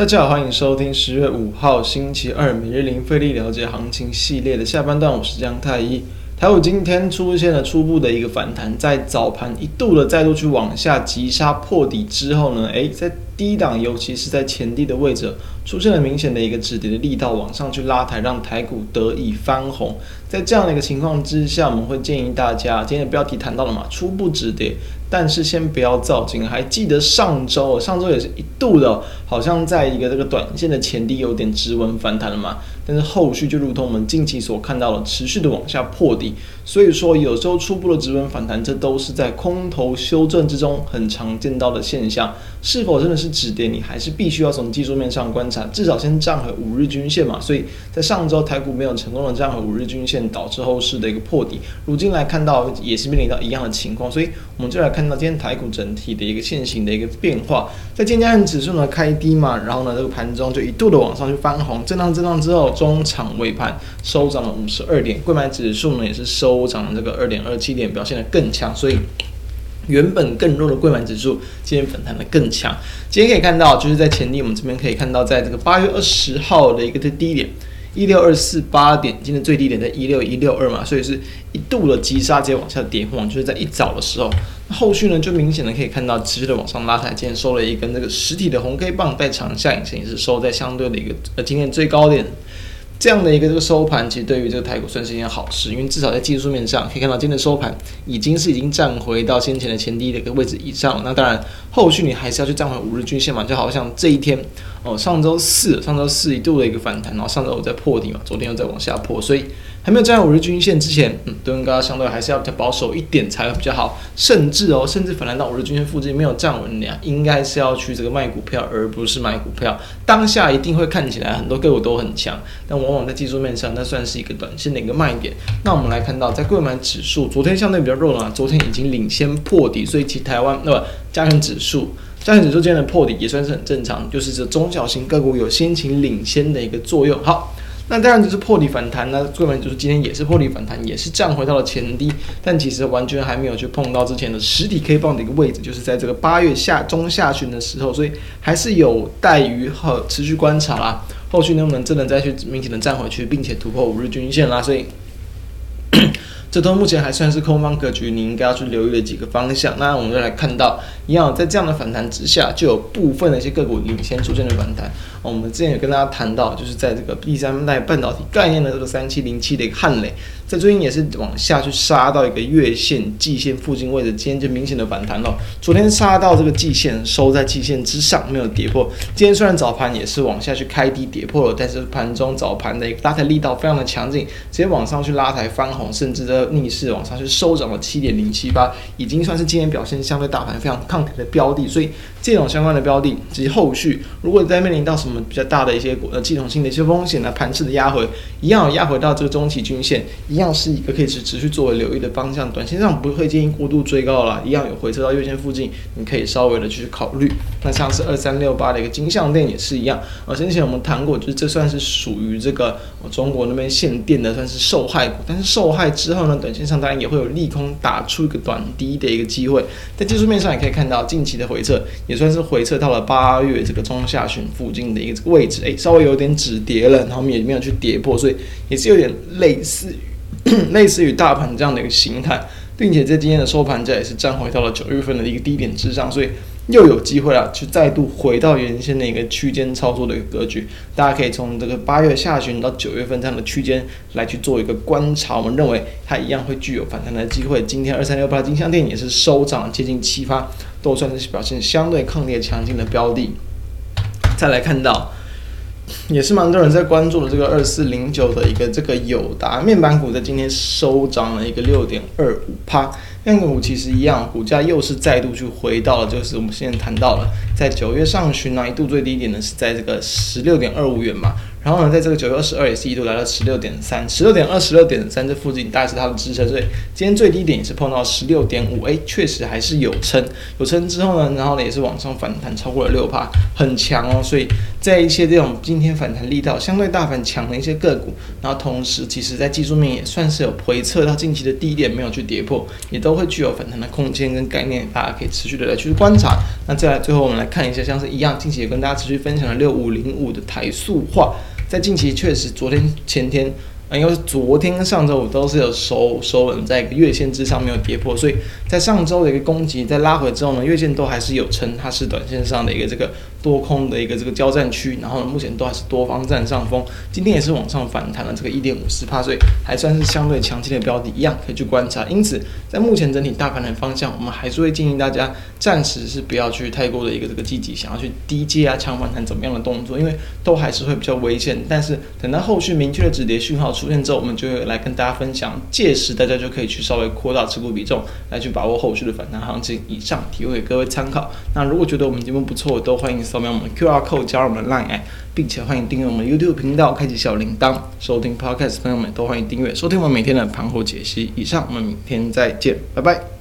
大家好，欢迎收听十月五号星期二每日零费力了解行情系列的下半段，我是江太一。台股今天出现了初步的一个反弹，在早盘一度的再度去往下急杀破底之后呢，诶，在低档，尤其是在前低的位置，出现了明显的一个止跌的力道，往上去拉抬，让台股得以翻红。在这样的一个情况之下，我们会建议大家，今天的标题谈到了嘛，初步止跌。但是先不要躁进，还记得上周，上周也是一度的，好像在一个这个短线的前低有点止稳反弹了嘛。但是后续就如同我们近期所看到的，持续的往下破底。所以说，有时候初步的止稳反弹，这都是在空头修正之中很常见到的现象。是否真的是止跌，你还是必须要从技术面上观察，至少先站回五日均线嘛。所以在上周台股没有成功的站回五日均线，导致后市的一个破底。如今来看到也是面临到一样的情况，所以我们就来看看到今天台股整体的一个现行的一个变化。在今天加权指数呢开低嘛，然后呢这个盘中就一度的往上去翻红，震荡震荡之后，中场尾盘收涨了五十二点，柜买指数呢也是收。收涨这个二点二七点，表现得更强，所以原本更弱的柜买指数今天反弹的更强。今天可以看到，就是在前低，我们这边可以看到，在这个八月二十号的一个最低点一六二四八点，今天最低点在一六一六二嘛，所以是一度的急杀，直接往下跌往，就是在一早的时候。后续呢，就明显的可以看到持续的往上拉抬，今天收了一根这个实体的红 K 棒带长下影线，也是收在相对的一个呃今天最高点。这样的一个这个收盘，其实对于这个台股算是一件好事，因为至少在技术面上可以看到，今天的收盘已经是已经站回到先前的前低的一个位置以上。那当然，后续你还是要去站回五日均线嘛，就好像这一天哦，上周四，上周四一度的一个反弹，然后上周五在破底嘛，昨天又在往下破，所以。还没有站在五日均线之前，嗯，多头相对还是要比较保守一点才会比较好。甚至哦，甚至反弹到五日均线附近没有站稳的呀，应该是要去这个卖股票，而不是买股票。当下一定会看起来很多个股都很强，但往往在技术面上，那算是一个短线的一个卖点。那我们来看到，在柜买指数昨天相对比较弱了，昨天已经领先破底，所以其台湾那么加权指数，加权指数今天的破底也算是很正常，就是这中小型个股有先行领先的一个作用。好。那当然就是破底反弹，那柜买就是今天也是破底反弹，也是站回到了前低，但其实完全还没有去碰到之前的实体 K 棒的一个位置，就是在这个八月下中下旬的时候，所以还是有待于和持续观察啦。后续能不能真的再去明显的站回去，并且突破五日均线啦？所以。这都目前还算是空方格局，你应该要去留意的几个方向。那我们就来看到，一样在这样的反弹之下，就有部分的一些个股领先出现的反弹。我们之前有跟大家谈到，就是在这个第三代半导体概念的这个三七零七的一个汉磊，在最近也是往下去杀到一个月线、季线附近位置，今天就明显的反弹了。昨天杀到这个季线，收在季线之上，没有跌破。今天虽然早盘也是往下去开低跌破了，但是盘中早盘的一个拉抬力道非常的强劲，直接往上去拉抬翻红，甚至的。逆势往上去收涨了七点零七八，已经算是今天表现相对大盘非常抗跌的标的，所以这种相关的标的及后续，如果你在面临到什么我们比较大的一些呃系统性的一些风险呢，盘势的压回，一样压回到这个中期均线，一样是一个可以持持续作为留意的方向。短线上不会建议过度追高了，一样有回撤到月线附近，你可以稍微的去考虑。那像是二三六八的一个金像电也是一样，呃，之前我们谈过，就是这算是属于这个中国那边限电的，算是受害股，但是受害之后呢。短线上当然也会有利空打出一个短低的一个机会，在技术面上也可以看到近期的回撤也算是回撤到了八月这个中下旬附近的一个位置，诶，稍微有点止跌了，然后也没有去跌破，所以也是有点类似于 类似于大盘这样的一个形态，并且在今天的收盘价也是站回到了九月份的一个低点之上，所以。又有机会了，去再度回到原先的一个区间操作的一个格局。大家可以从这个八月下旬到九月份这样的区间来去做一个观察。我们认为它一样会具有反弹的机会。今天二三六八金像电也是收涨接近七发，都算是表现相对抗跌强劲的标的。再来看到，也是蛮多人在关注的这个二四零九的一个这个友达面板股，在今天收涨了一个六点二五趴。面板股其实一样，股价又是再度去回到了，就是我们现在谈到了，在九月上旬呢，一度最低点呢是在这个十六点二五元嘛，然后呢，在这个九月二十二也是一度来到十六点三，十六点二、十六点三这附近大概是它的支撑，所以今天最低点也是碰到十六点五，哎，确实还是有撑，有撑之后呢，然后呢也是往上反弹超过了六趴，很强哦，所以在一些这种今天反弹力道相对大盘强的一些个股，然后同时其实在技术面也算是有回测到近期的低点没有去跌破，也都会具有反弹的空间跟概念，大家可以持续的来去观察。那再来最后我们来看一下，像是一样近期也跟大家持续分享了六五零五的台塑化，在近期确实昨天前天。因为昨天上周五都是有收收稳在一个月线之上，没有跌破，所以在上周的一个攻击在拉回之后呢，月线都还是有撑，它是短线上的一个这个多空的一个这个交战区，然后呢，目前都还是多方占上风，今天也是往上反弹了这个一点五四趴，所以还算是相对强劲的标的，一样可以去观察。因此，在目前整体大盘的方向，我们还是会建议大家暂时是不要去太过的一个这个积极，想要去低阶啊、抢反弹怎么样的动作，因为都还是会比较危险。但是等到后续明确的止跌讯号出现之后，我们就会来跟大家分享。届时大家就可以去稍微扩大持股比重，来去把握后续的反弹行情。以上提供给各位参考。那如果觉得我们节目不错，都欢迎扫描我们 QR code 加入我们的 Line，并且欢迎订阅我们 YouTube 频道，开启小铃铛。收听 Podcast 朋友们都欢迎订阅收听我们每天的盘后解析。以上，我们明天再见，拜拜。